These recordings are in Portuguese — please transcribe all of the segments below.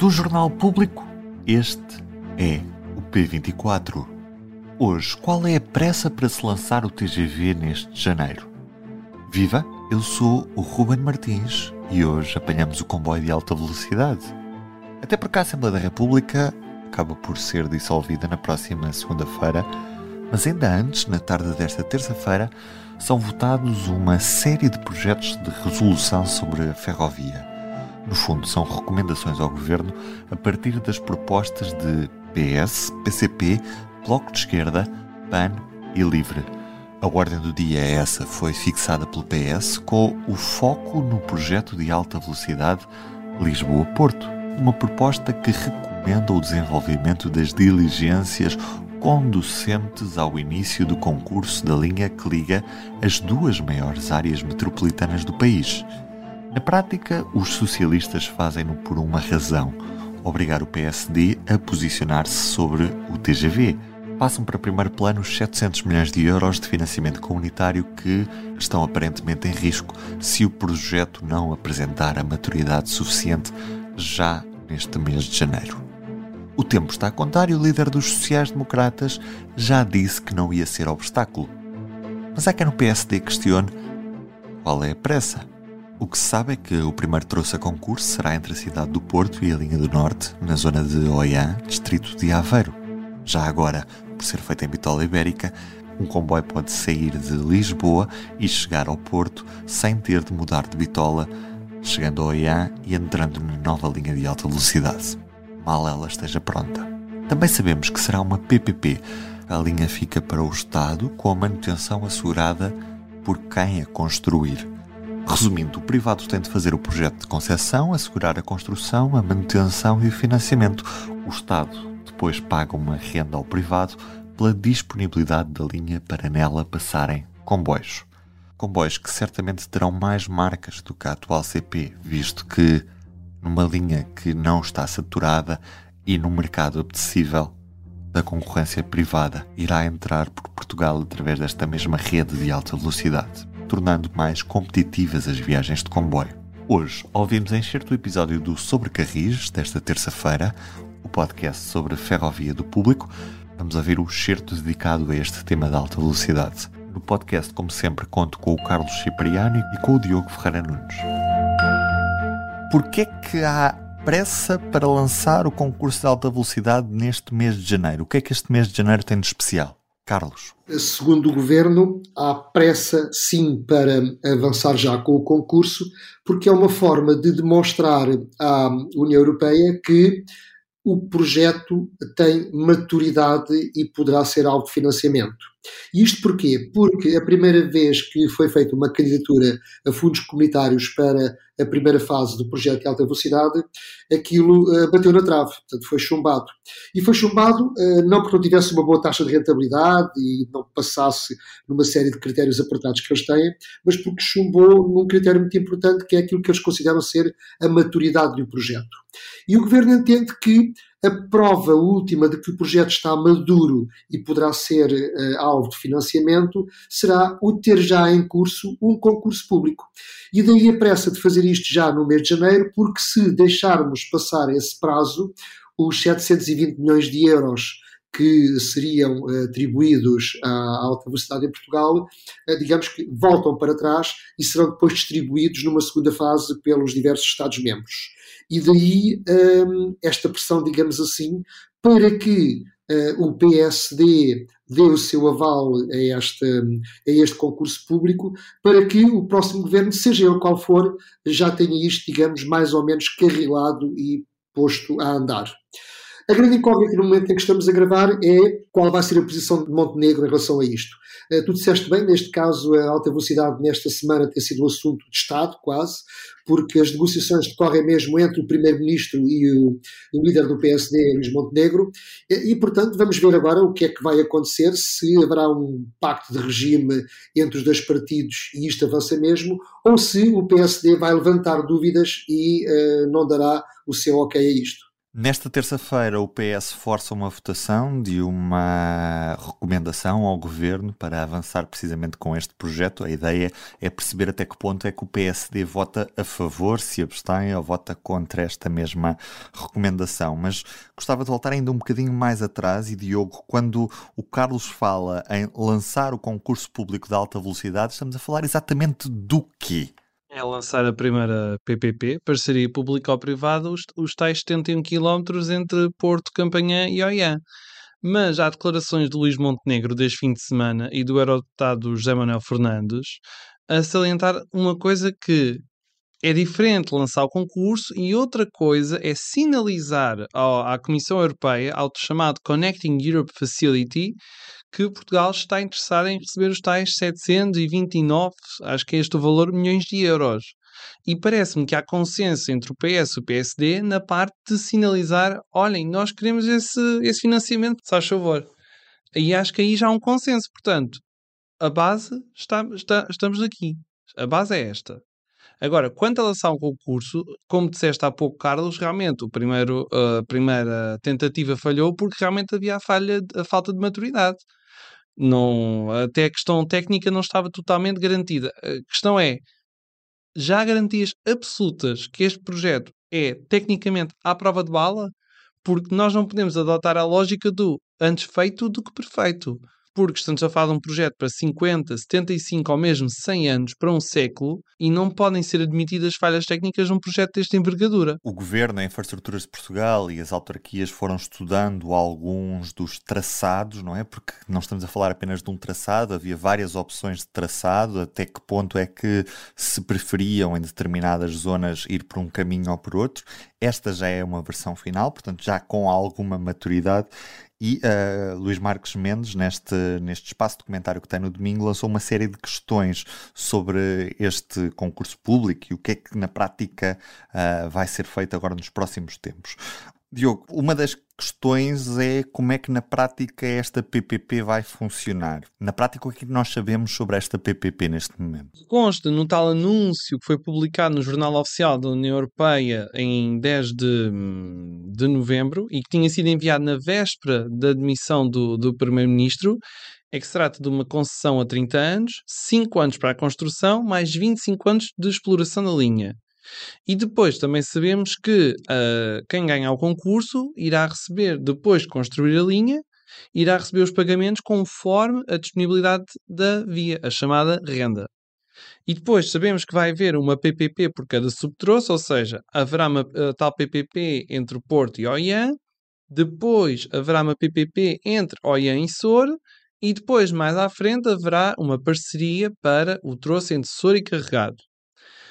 Do Jornal Público, este é o P24. Hoje, qual é a pressa para se lançar o TGV neste janeiro? Viva! Eu sou o Ruben Martins e hoje apanhamos o comboio de alta velocidade. Até porque a Assembleia da República acaba por ser dissolvida na próxima segunda-feira, mas ainda antes, na tarde desta terça-feira, são votados uma série de projetos de resolução sobre a ferrovia. No fundo, são recomendações ao Governo a partir das propostas de PS, PCP, Bloco de Esquerda, PAN e LIVRE. A ordem do dia é essa foi fixada pelo PS com o foco no projeto de alta velocidade Lisboa-Porto, uma proposta que recomenda o desenvolvimento das diligências conducentes ao início do concurso da linha que liga as duas maiores áreas metropolitanas do país. Na prática, os socialistas fazem-no por uma razão: obrigar o PSD a posicionar-se sobre o TGV. Passam para primeiro plano os 700 milhões de euros de financiamento comunitário que estão aparentemente em risco se o projeto não apresentar a maturidade suficiente já neste mês de janeiro. O tempo está a contar e o líder dos sociais-democratas já disse que não ia ser obstáculo. Mas há quem no PSD questione qual é a pressa. O que se sabe é que o primeiro troço a concurso será entre a cidade do Porto e a linha do Norte, na zona de Oiã, distrito de Aveiro. Já agora, por ser feito em Bitola Ibérica, um comboio pode sair de Lisboa e chegar ao Porto sem ter de mudar de Bitola, chegando a Oiã e entrando na nova linha de alta velocidade mal ela esteja pronta. Também sabemos que será uma PPP. A linha fica para o Estado com a manutenção assegurada por quem a construir. Resumindo, o privado tem de fazer o projeto de concessão, assegurar a construção, a manutenção e o financiamento. O Estado depois paga uma renda ao privado pela disponibilidade da linha para nela passarem comboios. Comboios que certamente terão mais marcas do que a atual CP, visto que numa linha que não está saturada e num mercado apetecível da concorrência privada irá entrar por Portugal através desta mesma rede de alta velocidade, tornando mais competitivas as viagens de comboio. Hoje ouvimos encher do episódio do Sobre Carris, desta terça-feira, o podcast sobre ferrovia do público. Vamos ver o excerto dedicado a este tema da alta velocidade. No podcast, como sempre, conto com o Carlos Cipriano e com o Diogo Ferreira Nunes. Porquê que há pressa para lançar o concurso de alta velocidade neste mês de janeiro? O que é que este mês de janeiro tem de especial? Carlos. Segundo o governo, há pressa sim para avançar já com o concurso, porque é uma forma de demonstrar à União Europeia que o projeto tem maturidade e poderá ser alvo de financiamento. Isto porquê? Porque a primeira vez que foi feita uma candidatura a fundos comunitários para a primeira fase do projeto de alta velocidade, aquilo uh, bateu na trave, portanto foi chumbado. E foi chumbado uh, não porque não tivesse uma boa taxa de rentabilidade e não passasse numa série de critérios apertados que eles têm, mas porque chumbou num critério muito importante que é aquilo que eles consideram ser a maturidade do projeto. E o governo entende que a prova última de que o projeto está maduro e poderá ser uh, alvo de financiamento será o ter já em curso um concurso público. E daí a pressa de fazer isto já no mês de janeiro, porque se deixarmos passar esse prazo, os 720 milhões de euros que seriam uh, atribuídos à alta velocidade em Portugal, uh, digamos que voltam para trás e serão depois distribuídos numa segunda fase pelos diversos Estados-membros. E daí um, esta pressão, digamos assim, para que uh, o PSD dê o seu aval a este, a este concurso público, para que o próximo governo, seja ele qual for, já tenha isto, digamos, mais ou menos carrilado e posto a andar. A grande incógnita no momento em que estamos a gravar é qual vai ser a posição de Montenegro em relação a isto. Uh, tu disseste bem, neste caso, a alta velocidade nesta semana tem sido um assunto de Estado, quase, porque as negociações decorrem mesmo entre o Primeiro-Ministro e o, o, líder do PSD, Luís Montenegro, e, e, portanto, vamos ver agora o que é que vai acontecer, se haverá um pacto de regime entre os dois partidos e isto avança mesmo, ou se o PSD vai levantar dúvidas e uh, não dará o seu ok a isto. Nesta terça-feira, o PS força uma votação de uma recomendação ao governo para avançar precisamente com este projeto. A ideia é perceber até que ponto é que o PSD vota a favor, se abstém ou vota contra esta mesma recomendação. Mas gostava de voltar ainda um bocadinho mais atrás e, Diogo, quando o Carlos fala em lançar o concurso público de alta velocidade, estamos a falar exatamente do quê? É lançar a primeira PPP, parceria público-privada, os, os tais 71 km entre Porto, Campanhã e Oiã. Mas há declarações de Luís Montenegro deste fim de semana e do eurodeputado José Manuel Fernandes a salientar uma coisa que é diferente lançar o concurso e outra coisa é sinalizar ao, à Comissão Europeia, ao chamado Connecting Europe Facility, que Portugal está interessado em receber os tais 729, acho que é este o valor, milhões de euros. E parece-me que há consenso entre o PS e o PSD na parte de sinalizar: olhem, nós queremos esse, esse financiamento, se faz favor. E acho que aí já há um consenso. Portanto, a base está, está, estamos aqui. A base é esta. Agora, quanto a lançar um concurso, como disseste há pouco, Carlos, realmente o primeiro, a primeira tentativa falhou porque realmente havia a, falha, a falta de maturidade. Não, até a questão técnica não estava totalmente garantida. A questão é, já há garantias absolutas que este projeto é tecnicamente à prova de bala? Porque nós não podemos adotar a lógica do antes feito do que perfeito porque estamos a falar de um projeto para 50, 75 ou mesmo 100 anos, para um século, e não podem ser admitidas falhas técnicas num projeto desta envergadura. O Governo, a Infraestruturas de Portugal e as autarquias foram estudando alguns dos traçados, não é? Porque não estamos a falar apenas de um traçado, havia várias opções de traçado, até que ponto é que se preferiam em determinadas zonas ir por um caminho ou por outro. Esta já é uma versão final, portanto, já com alguma maturidade, e uh, Luís Marques Mendes, neste, neste espaço documentário que tem no domingo, lançou uma série de questões sobre este concurso público e o que é que na prática uh, vai ser feito agora nos próximos tempos. Diogo, uma das questões é como é que na prática esta PPP vai funcionar. Na prática, o que é nós sabemos sobre esta PPP neste momento? Consta no tal anúncio que foi publicado no Jornal Oficial da União Europeia em 10 de, de novembro e que tinha sido enviado na véspera da admissão do, do Primeiro-Ministro, é que se trata de uma concessão a 30 anos, 5 anos para a construção, mais 25 anos de exploração da linha. E depois também sabemos que uh, quem ganhar o concurso irá receber, depois de construir a linha, irá receber os pagamentos conforme a disponibilidade da via, a chamada renda. E depois sabemos que vai haver uma PPP por cada subtroço, ou seja, haverá uma tal PPP entre o Porto e Oiã, depois haverá uma PPP entre Oiã e Sor, e depois, mais à frente, haverá uma parceria para o troço entre Sor e Carregado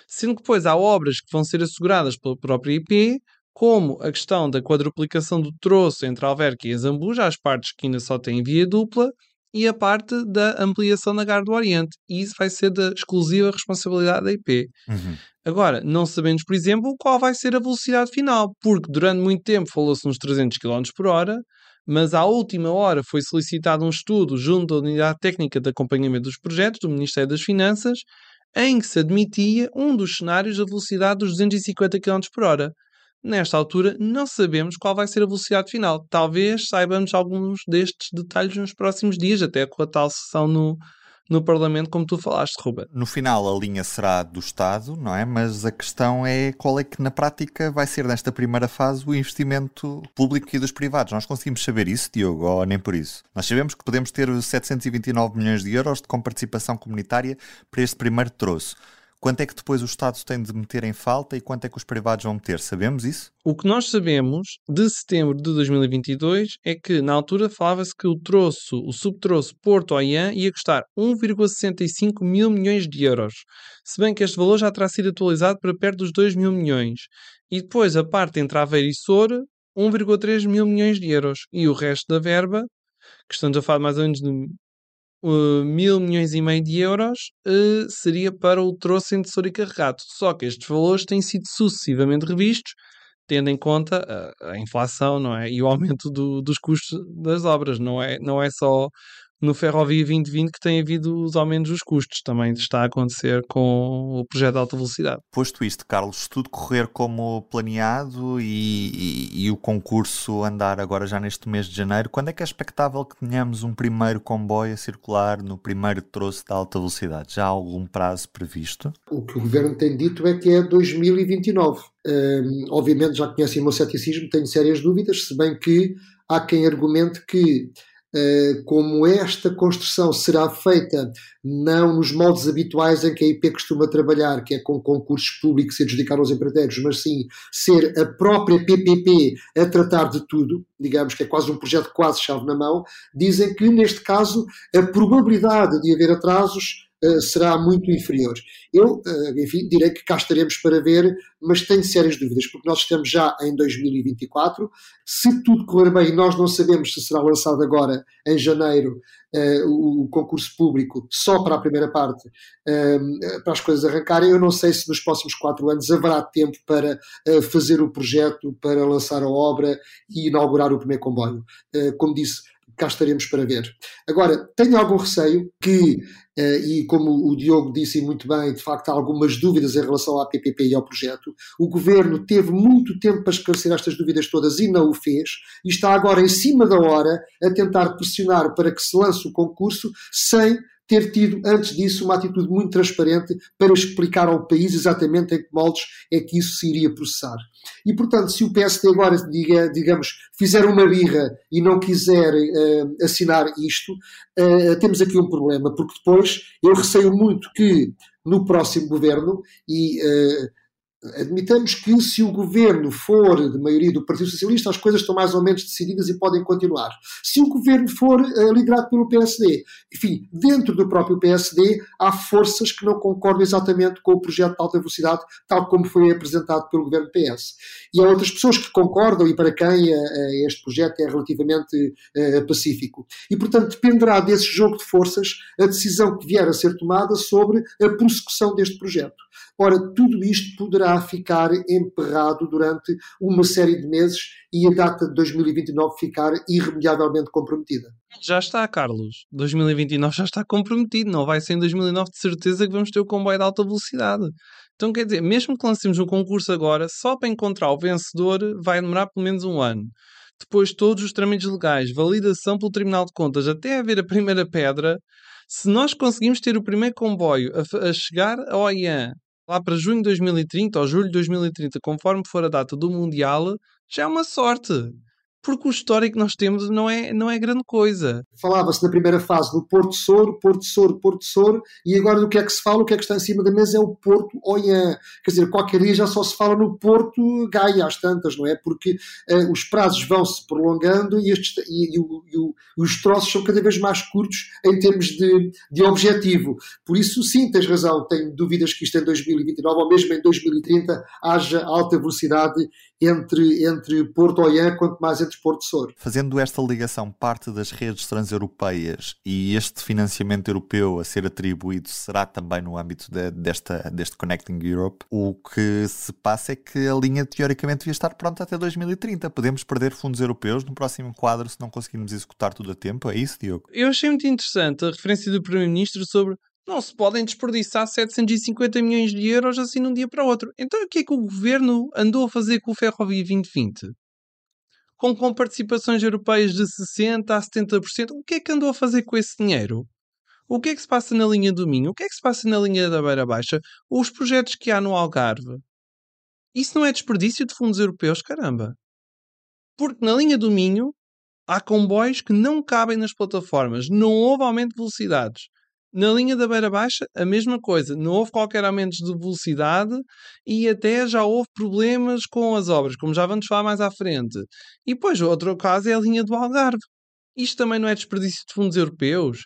sendo que depois há obras que vão ser asseguradas pela própria IP, como a questão da quadruplicação do troço entre Alverca e Zambuja, as partes que ainda só têm via dupla, e a parte da ampliação da Gar do Oriente. E isso vai ser da exclusiva responsabilidade da IP. Uhum. Agora, não sabemos, por exemplo, qual vai ser a velocidade final, porque durante muito tempo falou-se nos 300 km por hora, mas à última hora foi solicitado um estudo junto à Unidade Técnica de Acompanhamento dos Projetos do Ministério das Finanças, em que se admitia um dos cenários da velocidade dos 250 km por hora. Nesta altura, não sabemos qual vai ser a velocidade final. Talvez saibamos alguns destes detalhes nos próximos dias, até com a tal sessão no, no Parlamento, como tu falaste, Ruben. No final, a linha será do Estado, não é? Mas a questão é qual é que, na prática, vai ser nesta primeira fase o investimento público e dos privados. Nós conseguimos saber isso, Diogo, ou nem por isso? Nós sabemos que podemos ter 729 milhões de euros de comparticipação comunitária para este primeiro troço. Quanto é que depois o Estado tem de meter em falta e quanto é que os privados vão meter? Sabemos isso? O que nós sabemos de setembro de 2022 é que, na altura, falava-se que o troço, o subtroço Porto-Oiã ia custar 1,65 mil milhões de euros. Se bem que este valor já terá sido atualizado para perto dos 2 mil milhões. E depois a parte entre Aveiro e Soura, 1,3 mil milhões de euros. E o resto da verba, que estamos a falar mais ou menos de mil milhões e meio de euros, uh, seria para o troço em tesouro e carregado. Só que estes valores têm sido sucessivamente revistos, tendo em conta a, a inflação não é? e o aumento do, dos custos das obras. Não é, não é só no Ferrovia 2020 que tem havido os aumentos dos custos. Também está a acontecer com o projeto de alta velocidade. Posto isto, Carlos, se tudo correr como planeado e, e, e, o concurso andar agora já neste mês de janeiro, quando é que é expectável que tenhamos um primeiro comboio a circular no primeiro troço de alta velocidade? Já há algum prazo previsto? O que o Governo tem dito é que é 2029. Um, obviamente já conhecem o meu ceticismo, tenho sérias dúvidas, se bem que há quem argumente que como esta construção será feita não nos moldes habituais em que a IP costuma trabalhar, que é com concursos públicos e adjudicar aos empreiteiros, mas sim ser a própria PPP a tratar de tudo, digamos que é quase um projeto quase chave na mão, dizem que neste caso a probabilidade de haver atrasos uh, será muito inferior. Eu, uh, enfim, direi que cá estaremos para ver, mas tenho sérias dúvidas, porque nós estamos já em 2024. Se tudo correr bem, nós não sabemos se será lançado agora, em janeiro, uh, o, concurso público, só para a primeira parte, para as coisas arrancarem. Eu não sei se nos próximos quatro anos haverá tempo para fazer o projeto, para lançar a obra e inaugurar o primeiro comboio. como disse, cá estaremos para ver. Agora, tenho algum receio que, eh, e como o Diogo disse muito bem, de facto há algumas dúvidas em relação à PPP e ao projeto. O governo teve muito tempo para esclarecer estas dúvidas todas e não o fez, e está agora em cima da hora a tentar pressionar para que se lance o concurso sem ter tido, antes disso, uma atitude muito transparente para explicar ao país exatamente em que moldes é que isso se iria processar. E, portanto, se o PSD agora, diga, digamos, fizer uma birra e não quiser uh, assinar isto, uh, temos aqui um problema, porque depois eu receio muito que no próximo governo, e uh, Admitamos que se o governo for de maioria do Partido Socialista, as coisas estão mais ou menos decididas e podem continuar. Se o governo for uh, liderado pelo PSD, enfim, dentro do próprio PSD há forças que não concordam exatamente com o projeto de alta velocidade, tal como foi apresentado pelo governo PS. E há outras pessoas que concordam e para quem uh, este projeto é relativamente uh, pacífico. E, portanto, dependerá desse jogo de forças a decisão que vier a ser tomada sobre a prossecução deste projeto. Ora, tudo isto poderá ficar emperrado durante uma série de meses e a data de 2029 ficar irremediavelmente comprometida. Já está, Carlos. 2029 já está comprometido. Não vai ser em 2009 de certeza que vamos ter o comboio de alta velocidade. Então, quer dizer, mesmo que lancemos um concurso agora, só para encontrar o vencedor vai demorar pelo menos um ano. Depois, todos os trâmites legais, validação pelo Tribunal de Contas, até haver a primeira pedra, se nós conseguimos ter o primeiro comboio a, a chegar ao OIAN lá para junho de 2030 ou julho de 2030, conforme for a data do Mundial, já é uma sorte porque o histórico que nós temos não é, não é grande coisa. Falava-se na primeira fase do Porto Soro, Porto Soro, Porto Soro, e agora do que é que se fala, o que é que está em cima da mesa é o Porto Oiã. Quer dizer, qualquer dia já só se fala no Porto Gaia às tantas, não é? Porque uh, os prazos vão-se prolongando e, estes, e, e, o, e, os troços são cada vez mais curtos em termos de, de objetivo. Por isso, sim, tens razão, tenho dúvidas que isto em 2029 ou mesmo em 2030 haja alta velocidade entre, entre Porto Oiã, quanto mais entre Porto Soro. Fazendo esta ligação, parte das redes transeuropeias e este financiamento europeu a ser atribuído será também no âmbito de, desta, deste Connecting Europe, o que se passa é que a linha teoricamente devia estar pronta até 2030. Podemos perder fundos europeus no próximo quadro se não conseguirmos executar tudo a tempo? É isso, Diogo? Eu achei muito interessante a referência do Primeiro-Ministro sobre não se podem desperdiçar 750 milhões de euros assim de um dia para o outro. Então o que é que o governo andou a fazer com o Ferrovia 2020? Com, com participações europeias de 60% a 70%, o que é que andou a fazer com esse dinheiro? O que é que se passa na linha do Minho? O que é que se passa na linha da Beira Baixa? Os projetos que há no Algarve? Isso não é desperdício de fundos europeus, caramba. Porque na linha do Minho há comboios que não cabem nas plataformas. Não houve aumento de velocidades. Na linha da beira baixa, a mesma coisa. Não houve qualquer aumento de velocidade e até já houve problemas com as obras, como já vamos falar mais à frente. E depois, outro caso é a linha do Algarve. Isto também não é desperdício de fundos europeus?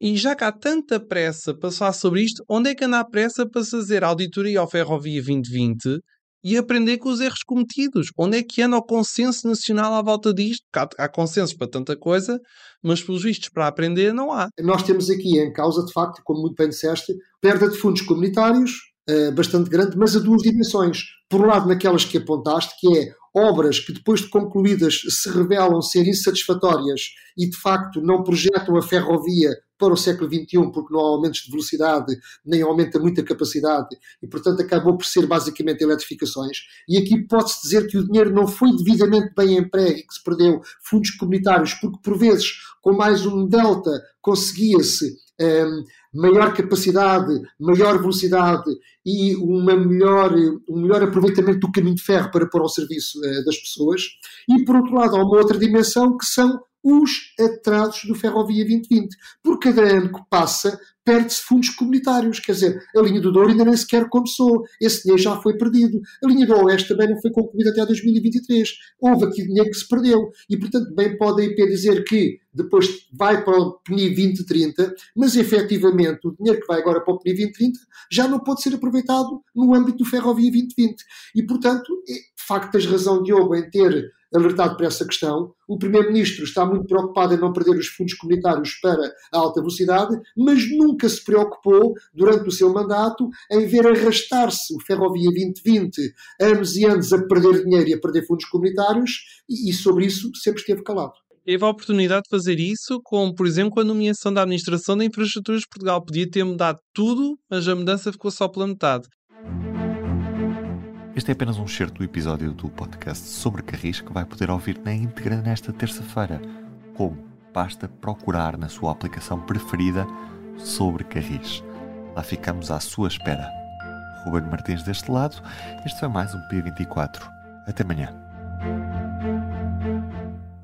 E já que há tanta pressa para falar sobre isto, onde é que anda a pressa para fazer auditoria ao Ferrovia 2020 e aprender com os erros cometidos. Onde é que anda o consenso nacional à volta disto? Há, há para tanta coisa, mas pelos vistos para aprender não há. Nós temos aqui em causa, de facto, como muito bem disseste, perda de fundos comunitários, uh, bastante grande, mas a duas dimensões. Por um lado, naquelas que apontaste, que é obras que depois de concluídas se revelam ser insatisfatórias e de facto não projetam a ferrovia para o século XXI, porque não há aumentos de velocidade, nem aumenta muita capacidade, e portanto acabou por ser basicamente eletrificações. E aqui pode-se dizer que o dinheiro não foi devidamente bem emprego que se perdeu fundos comunitários, porque por vezes, com mais um delta, conseguia-se um, maior capacidade, maior velocidade e uma melhor, um melhor aproveitamento do caminho de ferro para pôr ao serviço uh, das pessoas. E por outro lado, há uma outra dimensão que são os atrasos do Ferrovia 2020. Por cada ano que passa, perde-se fundos comunitários. Quer dizer, a linha do Douro ainda nem sequer começou. Esse dinheiro já foi perdido. A linha do Oeste também não foi concluída até 2023. Houve aqui dinheiro que se perdeu. E, portanto, bem pode a IP dizer que depois vai para o PNI 2030, mas efetivamente o dinheiro que vai agora para o PNI 2030 já não pode ser aproveitado no âmbito do Ferrovia 2020. E, portanto, é, facto, tens razão, Diogo, em ter alertado para essa questão. O Primeiro-Ministro está muito preocupado em não perder os fundos comunitários para a alta velocidade, mas nunca se preocupou, durante o seu mandato, em ver arrastar-se o Ferrovia 2020 anos e anos a perder dinheiro e a perder fundos comunitários, e, e sobre isso sempre esteve calado teve a oportunidade de fazer isso, como por exemplo a nomeação da Administração da Infraestruturas de Portugal. Podia ter mudado tudo, mas a mudança ficou só pela metade. Este é apenas um excerto do episódio do podcast sobre Carris que vai poder ouvir na íntegra nesta terça-feira. Como? Basta procurar na sua aplicação preferida sobre Carris. Lá ficamos à sua espera. Ruben Martins deste lado, este foi mais um P24. Até amanhã.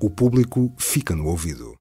O público fica no ouvido.